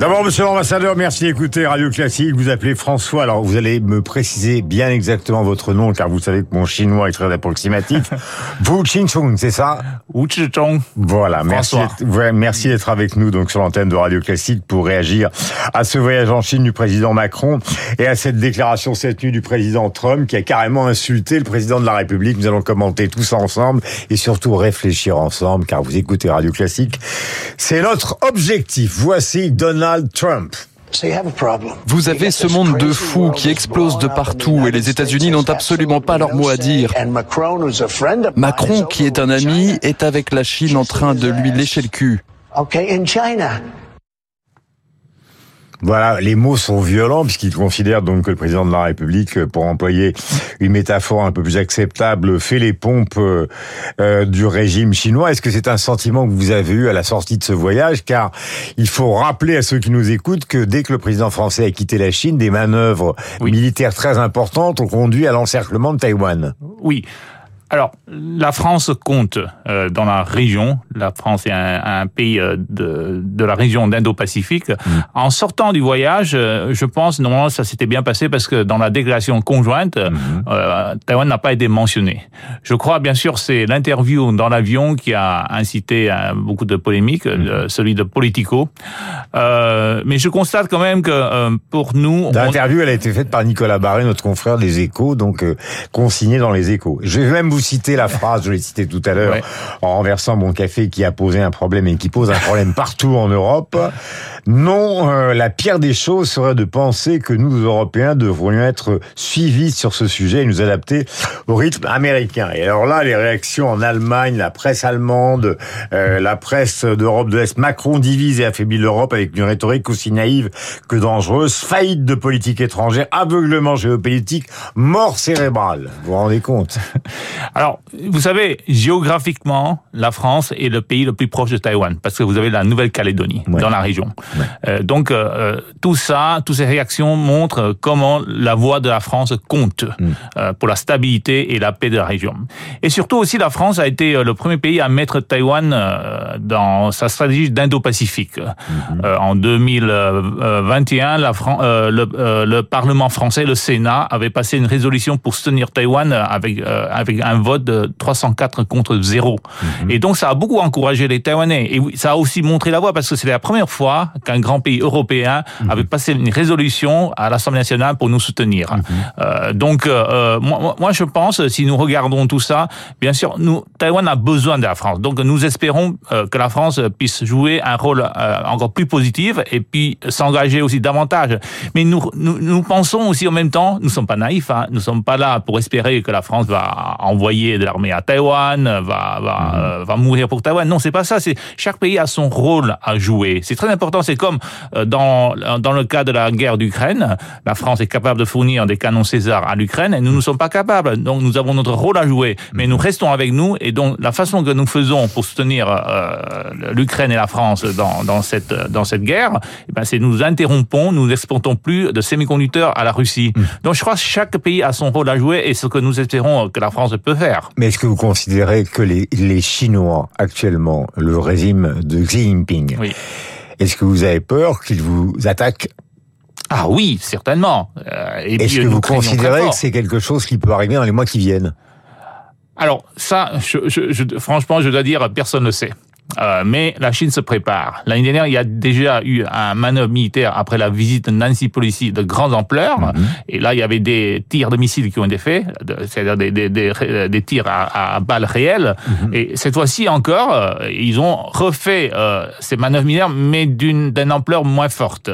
D'abord, monsieur l'ambassadeur, merci d'écouter Radio Classique. Vous appelez François. Alors, vous allez me préciser bien exactement votre nom, car vous savez que mon chinois est très approximatif. Wu Qingchong, c'est ça? Wu Zhizhong. Voilà, merci, ouais, merci d'être avec nous donc sur l'antenne de Radio Classique pour réagir à ce voyage en Chine du président Macron et à cette déclaration cette nuit du président Trump qui a carrément insulté le président de la République. Nous allons commenter tous ensemble et surtout réfléchir ensemble, car vous écoutez Radio Classique. C'est notre objectif. Voici Donald Trump. Vous avez ce monde de fous qui explose de partout et les États-Unis n'ont absolument pas leur mot à dire. Macron, qui est un ami, est avec la Chine en train de lui lécher le cul. Voilà, les mots sont violents puisqu'il considère donc que le président de la République, pour employer une métaphore un peu plus acceptable, fait les pompes euh, euh, du régime chinois. Est-ce que c'est un sentiment que vous avez eu à la sortie de ce voyage? Car il faut rappeler à ceux qui nous écoutent que dès que le président français a quitté la Chine, des manœuvres militaires très importantes ont conduit à l'encerclement de Taïwan. Oui. Alors, la France compte euh, dans la région. La France est un, un pays euh, de, de la région d'Indo-Pacifique. En sortant du voyage, euh, je pense normalement ça s'était bien passé parce que dans la déclaration conjointe, euh, Taïwan n'a pas été mentionné. Je crois bien sûr c'est l'interview dans l'avion qui a incité à beaucoup de polémiques, euh, celui de Politico. Euh, mais je constate quand même que euh, pour nous, on- L'interview, elle a été faite par Nicolas Barré, notre confrère des Échos, donc euh, consigné dans les Échos. Je vais même vous citer la phrase, je l'ai citée tout à l'heure, Ouais. en renversant mon café, qui a posé un problème et qui pose un problème partout en Europe. Non, euh, la pire des choses serait de penser que nous, Européens, devrions être suivis sur ce sujet et nous adapter au rythme américain. Et alors là, les réactions en Allemagne, la presse allemande, euh, la presse d'Europe de l'Est, Macron divise et affaiblit l'Europe avec une rhétorique aussi naïve que dangereuse, faillite de politique étrangère, aveuglement géopolitique, mort cérébrale. Vous vous rendez compte? Alors, vous savez, géographiquement, la France est le pays le plus proche de Taïwan, parce que vous avez la Nouvelle-Calédonie Ouais. dans la région. Euh, donc, euh, euh, tout ça, toutes ces réactions montrent comment la voix de la France compte euh, pour la stabilité et la paix de la région. Et surtout aussi, la France a été euh, le premier pays à mettre Taïwan dans sa stratégie d'Indo-Pacifique. Euh, en 2021, la Fran- euh, le, euh, le Parlement français, le Sénat, avait passé une résolution pour soutenir Taïwan avec, euh, avec un vote de 304 contre 0. Et donc, ça a beaucoup encouragé les Taïwanais. Et ça a aussi montré la voie parce que c'est la première fois qu'un grand pays européen avait passé une résolution à l'Assemblée nationale pour nous soutenir. Euh, donc, euh, moi, je pense, si nous regardons tout ça, bien sûr, nous, Taïwan a besoin de la France. Donc, nous espérons euh, que la France puisse jouer un rôle encore plus positif et puis s'engager aussi davantage. Mais nous, nous, nous pensons aussi en même temps, nous sommes pas naïfs, hein, nous sommes pas là pour espérer que la France va envoyer de l'armée à Taïwan, va, va, euh, va mourir pour Taïwan. Non, c'est pas ça. C'est chaque pays a son rôle à jouer. C'est très important. C'est comme euh, dans dans le cas de la guerre d'Ukraine, la France est capable de fournir des canons César à l'Ukraine et nous ne sommes pas capables. Donc nous avons notre rôle à jouer, mais nous restons avec nous et donc la façon que nous faisons pour soutenir euh, l'Ukraine et la France dans dans cette dans cette guerre, eh ben c'est nous interrompons, nous n'exportons plus de semi-conducteurs à la Russie. Donc je crois que chaque pays a son rôle à jouer et ce que nous espérons que la France peut faire. Mais est-ce que vous considérez que les, les Chinois, actuellement, le régime de Xi Jinping, Oui. est-ce que vous avez peur qu'ils vous attaquent Ah oui, certainement. Euh, Est-ce que vous considérez que c'est quelque chose qui peut arriver dans les mois qui viennent? Alors ça, je, je, je- franchement, je dois dire, personne ne sait. Euh, mais la Chine se prépare. L'année dernière, il y a déjà eu un manœuvre militaire après la visite de Nancy Pelosi de grande ampleur. Et là, il y avait des tirs de missiles qui ont été faits, de- c'est-à-dire des, des, des, des tirs à, à balles réelles. Et cette fois-ci encore, euh, ils ont refait euh, ces manœuvres militaires, mais d'une d'une ampleur moins forte.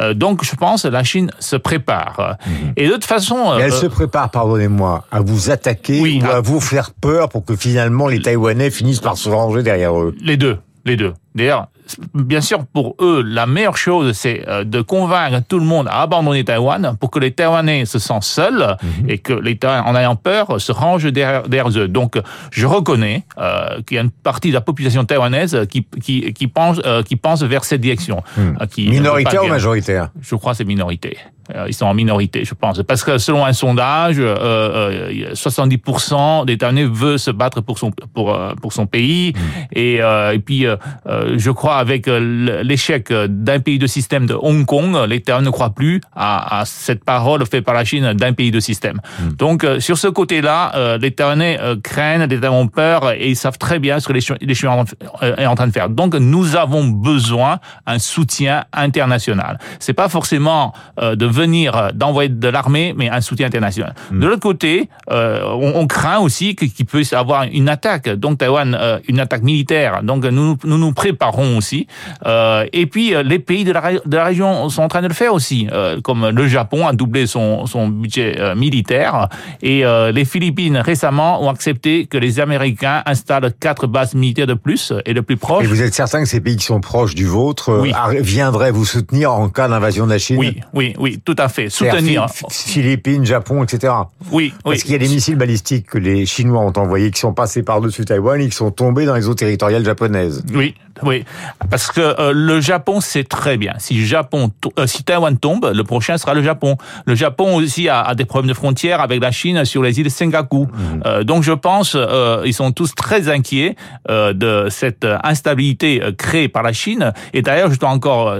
Euh, donc, je pense que la Chine se prépare. Et de toute façon... Mais elle euh, se prépare, pardonnez-moi, à vous attaquer Oui, ou ah. à vous faire peur pour que finalement les Taïwanais finissent par se ranger derrière eux. Les deux, les deux. D'ailleurs, bien sûr, pour eux, la meilleure chose, c'est euh, de convaincre tout le monde à abandonner Taïwan pour que les Taïwanais se sentent seuls et que les Taïwanais, en ayant peur, se rangent derrière, derrière eux. Donc, je reconnais euh, qu'il y a une partie de la population taïwanaise qui, qui, qui, pense, euh, qui pense vers cette direction. qui pas Minoritaire ou majoritaire? Je crois que c'est minorité. Ils sont en minorité, je pense, parce que selon un sondage, 70% des Taïwanais veulent se battre pour son pour pour son pays, mm. et, et puis je crois avec l'échec d'un pays de système de Hong Kong, les Taïwanais ne croient plus à, à cette parole faite par la Chine d'un pays de système. Mm. Donc sur ce côté-là, les Taïwanais craignent, les Taïwanais ont peur et ils savent très bien ce que les Chinois est en train de faire. Donc nous avons besoin un soutien international. C'est pas forcément euh, de venir euh, d'envoyer de l'armée, mais un soutien international. De hmm. l'autre côté, euh, on, on, craint aussi qu'il puisse avoir une attaque. Donc Taïwan, euh, une attaque militaire. Donc nous nous, nous préparons aussi. Euh, et puis les pays de la, de la, région sont en train de le faire aussi, comme le Japon a doublé son, son budget militaire et les Philippines récemment ont accepté que les Américains installent quatre bases militaires de plus et de plus proches. Et vous êtes certain que ces pays qui sont proches du vôtre euh, viendraient vous soutenir en cas d'invasion de la Chine? Oui, oui, oui, tout à fait. Soutenir. Philippines, Japon, etc. Oui, oui. Parce qu'il y a des missiles balistiques que les Chinois ont envoyés qui sont passés par-dessus Taïwan et qui sont tombés dans les eaux territoriales japonaises. Oui, oui, parce que euh, le Japon sait très bien. Si Japon, euh, si Taïwan tombe, le prochain sera le Japon. Le Japon aussi a, a des problèmes de frontières avec la Chine sur les îles Sengaku. Mhm. Euh, donc je pense, euh, ils sont tous très inquiets de cette instabilité créée par la Chine. Et d'ailleurs, je dois encore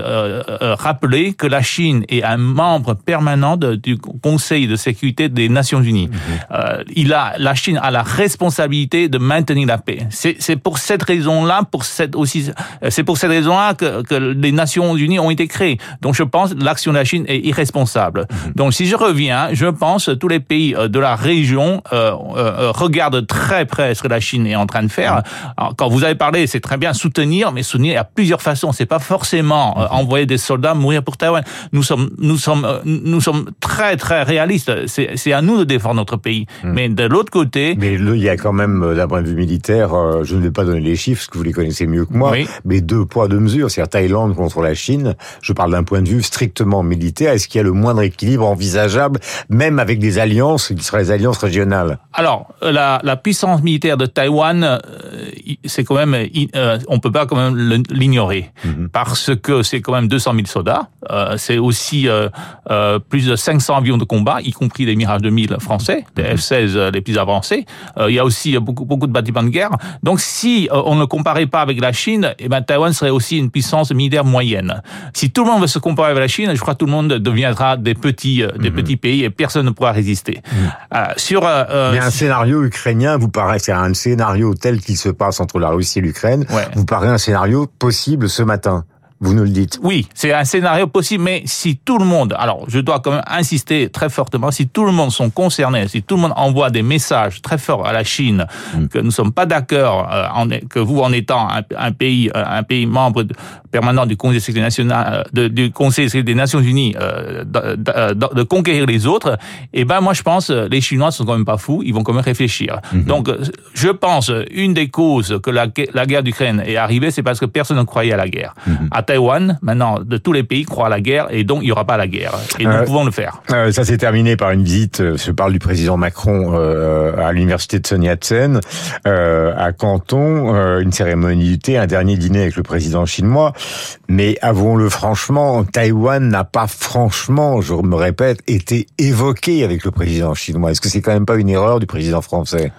rappeler que la Chine est un membre permanent du Conseil de sécurité des Nations Unies. Mhm. il a, la Chine a la responsabilité de maintenir la paix. C'est pour cette raison-là, pour cette aussi c'est pour cette raison-là que, que, les Nations Unies ont été créées. Donc je pense que l'action de la Chine est irresponsable. Mhm. Donc si je reviens, je pense que tous les pays euh, de la région euh, euh, regardent très près ce que la Chine est en train de faire. Mhm. Alors, quand vous avez parlé, c'est très bien soutenir, mais soutenir à plusieurs façons. C'est pas forcément euh, mhm. envoyer des soldats mourir pour Taïwan. Nous sommes, nous sommes, nous sommes très très réalistes. C'est à nous de défendre notre pays. Mais de l'autre côté, mais il y a quand même d'un point de vue militaire, je ne vais pas donner les chiffres, parce que vous les connaissez mieux que moi mais deux poids, deux mesures. C'est-à-dire Thaïlande contre la Chine. Je parle d'un point de vue strictement militaire. Est-ce qu'il y a le moindre équilibre envisageable, même avec des alliances qui seraient les alliances régionales? Alors, la, la, puissance militaire de Taïwan, euh, c'est quand même, euh, on peut pas quand même l'ignorer, mhm. parce que c'est quand même 200 000 soldats. Euh, c'est aussi plus de 500 avions de combat, y compris les Mirage 2000 français, des mhm. F-16 les plus avancés. il y a aussi beaucoup beaucoup de bâtiments de guerre. Donc, si on ne comparait pas avec la Chine, eh ben, Taïwan serait aussi une puissance militaire moyenne. Si tout le monde veut se comparer avec la Chine, je crois que tout le monde deviendra des petits, euh, des mhm. petits pays et personne ne pourra résister. Mhm. Euh, sur, euh, Mais un scénario ukrainien vous paraît, c'est un scénario tel qu'il se passe entre la Russie et l'Ukraine, vous paraît un scénario possible ce matin vous nous le dites. Oui, c'est un scénario possible, mais si tout le monde, alors je dois quand même insister très fortement, si tout le monde sont concernés, si tout le monde envoie des messages très forts à la Chine, mm. que nous ne sommes pas d'accord, euh, que vous en étant un, pays, euh, un pays membre permanent du Conseil de sécurité nationale, euh, de, du Conseil de sécurité des Nations Unies, de, de, de, conquérir les autres, eh ben moi je pense les Chinois sont quand même pas fous, ils vont quand même réfléchir. Mm-hmm. Donc je pense une des causes que la, la guerre d'Ukraine est arrivée, c'est parce que personne ne croyait à la guerre. Mm-hmm. Taïwan, maintenant, de tous les pays, croient à la guerre et donc il n'y aura pas la guerre. Et nous euh, pouvons le faire. Euh, ça s'est terminé par une visite, euh, je parle du président Macron à l'université de Sun Yat-sen, à Canton, une cérémonie du thé, un dernier dîner avec le président chinois. Mais avouons-le franchement, Taïwan n'a pas franchement, je me répète, été évoqué avec le président chinois. Est-ce que c'est quand même pas une erreur du président français?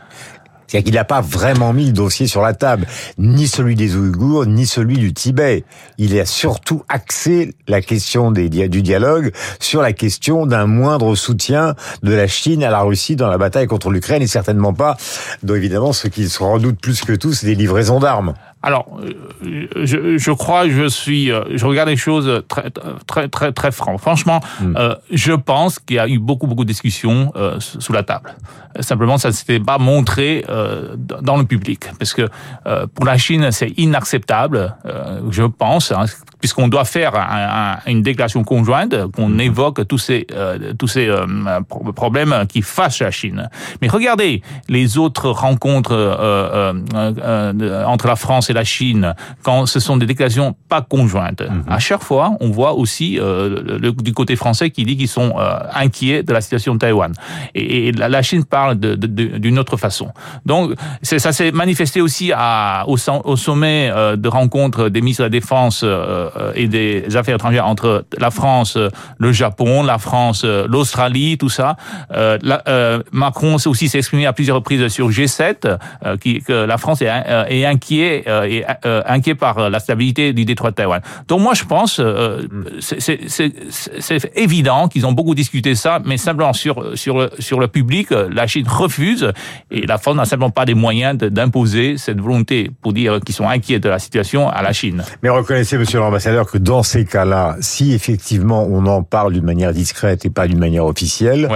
C'est-à-dire qu'il n'a pas vraiment mis le dossier sur la table, ni celui des Ouïghours, ni celui du Tibet. Il a surtout axé la question du dialogue sur la question d'un moindre soutien de la Chine à la Russie dans la bataille contre l'Ukraine et certainement pas, donc évidemment, ce qui se redoute plus que tout, c'est des livraisons d'armes. Alors, euh, je, je crois, je suis, euh, je regarde les choses très, très, très, très franc. Franchement, hmm. euh, je pense qu'il y a eu beaucoup, beaucoup de discussions euh, sous la table. Simplement, ça ne s'était pas montré euh, dans le public, parce que pour la Chine, c'est inacceptable, je pense, hein, puisqu'on doit faire un, une déclaration conjointe, qu'on hmm. évoque tous ces, tous ces problèmes qui fâchent la Chine. Mais regardez les autres rencontres entre la France la Chine, quand ce sont des déclarations pas conjointes, mhm. à chaque fois, on voit aussi euh, le, du côté français qui dit qu'ils sont euh, inquiets de la situation de Taïwan. Et, la Chine parle d'une autre façon. Donc, ça s'est manifesté aussi à, au, au sommet euh, de rencontre des ministres de la Défense et des affaires étrangères entre la France, le Japon, la France, l'Australie, tout ça. Macron s'est aussi exprimé à plusieurs reprises sur G7, qui, que la France est, est inquiet, est, inquiet par la stabilité du détroit de Taïwan. Donc moi je pense, mm. c'est évident qu'ils ont beaucoup discuté ça, mais simplement sur sur le, sur le public, la Chine refuse et la France n'a simplement pas les moyens d'imposer cette volonté pour dire qu'ils sont inquiets de la situation à la Chine. Mais reconnaissez, monsieur l'ambassadeur, que dans ces cas-là, si effectivement on en parle d'une manière discrète et pas d'une manière officielle,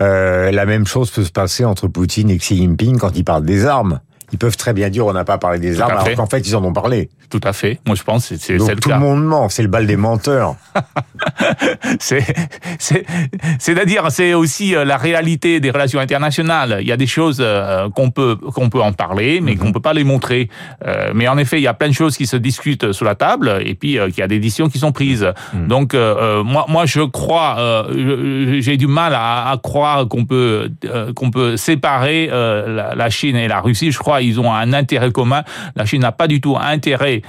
euh, la même chose peut se passer entre Poutine et Xi Jinping quand ils parlent des armes ils peuvent très bien dire on n'a pas parlé des armes, alors qu'en fait ils en ont parlé. Tout à fait. Moi je pense c'est le tout le monde ment, c'est le bal des menteurs. c'est c'est c'est-à-dire c'est aussi euh, la réalité des relations internationales. Il y a des choses euh, qu'on peut qu'on peut en parler, mais qu'on mhm. peut pas les montrer. Euh, mais en effet, il y a plein de choses qui se discutent sur la table, et puis qu'il y a des décisions qui sont prises. Mhm. Donc moi moi je crois, j'ai du mal à, à croire qu'on peut qu'on peut séparer la, la Chine et la Russie. Je crois ils ont un intérêt commun. La Chine n'a pas du tout intérêt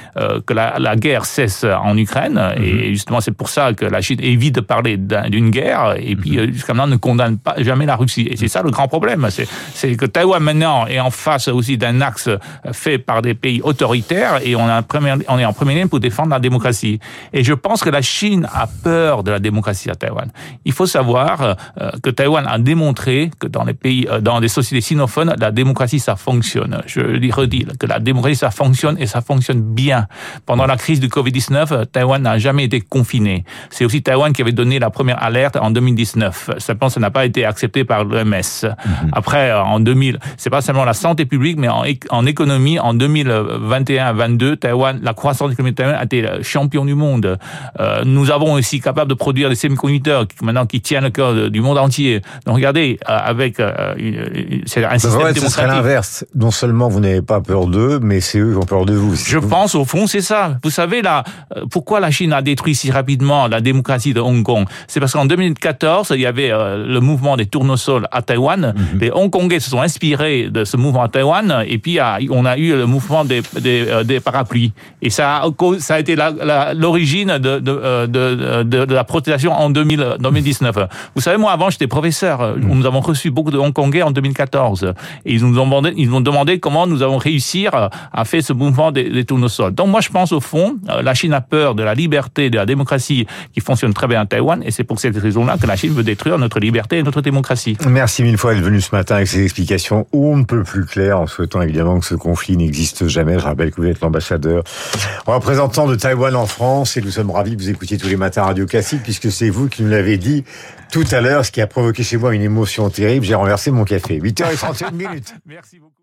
que la, la, guerre cesse en Ukraine, et mhm. justement c'est pour ça que la Chine évite de parler d'une guerre, et puis mhm. euh, jusqu'à maintenant ne condamne pas jamais la Russie. Et c'est ça le grand problème, c'est que Taïwan maintenant est en face aussi d'un axe fait par des pays autoritaires, et on, a on est en première ligne pour défendre la démocratie. Et je pense que la Chine a peur de la démocratie à Taïwan. Il faut savoir euh, que Taïwan a démontré que dans les pays, dans des sociétés sinophones, la démocratie ça fonctionne je le redis, que la démocratie, ça fonctionne et ça fonctionne bien. Pendant la crise du Covid-19, Taïwan n'a jamais été confiné. C'est aussi Taïwan qui avait donné la première alerte en 2019. Simplement, ça n'a pas été accepté par l'OMS. Mhm. Après, en 2000, c'est pas seulement la santé publique, mais en, en économie, en 2021-22, Taïwan, la croissance économique de Taïwan a été champion du monde. Euh, nous avons aussi capable de produire des semi-conducteurs qui, maintenant qui tiennent le cœur du monde entier. Donc regardez, euh, avec euh, c'est un système démocratique. Ce serait l'inverse. Non seulement vous n'avez pas peur d'eux, mais c'est eux qui ont peur de vous. Je pense au fond c'est ça. Vous savez là, euh, pourquoi la Chine a détruit si rapidement la démocratie de Hong Kong C'est parce qu'en 2014, il y avait euh, le mouvement des tournesols à Taïwan. Mhm. Les Hongkongais se sont inspirés de ce mouvement à Taïwan, et puis on a eu le mouvement des, des, euh, des parapluies. Et ça a, ça a été l'origine de, de, de, de, la protestation en 2000, 2019. Vous savez, moi avant j'étais professeur. Mhm. Nous avons reçu beaucoup de Hongkongais en 2014, et ils nous ont demandé, ils nous ont demandé comment nous allons réussir à faire ce mouvement des, des tournesols. Donc moi, je pense au fond, euh, la Chine a peur de la liberté, de la démocratie qui fonctionne très bien à Taïwan, et c'est pour cette raison-là que la Chine veut détruire notre liberté et notre démocratie. Merci mille fois d'être venu ce matin avec ces explications on ne peut plus claires, en souhaitant évidemment que ce conflit n'existe jamais. Je rappelle que vous êtes l'ambassadeur représentant de Taïwan en France, et nous sommes ravis que vous écoutiez tous les matins Radio Classique, puisque c'est vous qui nous l'avez dit tout à l'heure, ce qui a provoqué chez moi une émotion terrible. J'ai renversé mon café. 8h31 minutes. Merci beaucoup.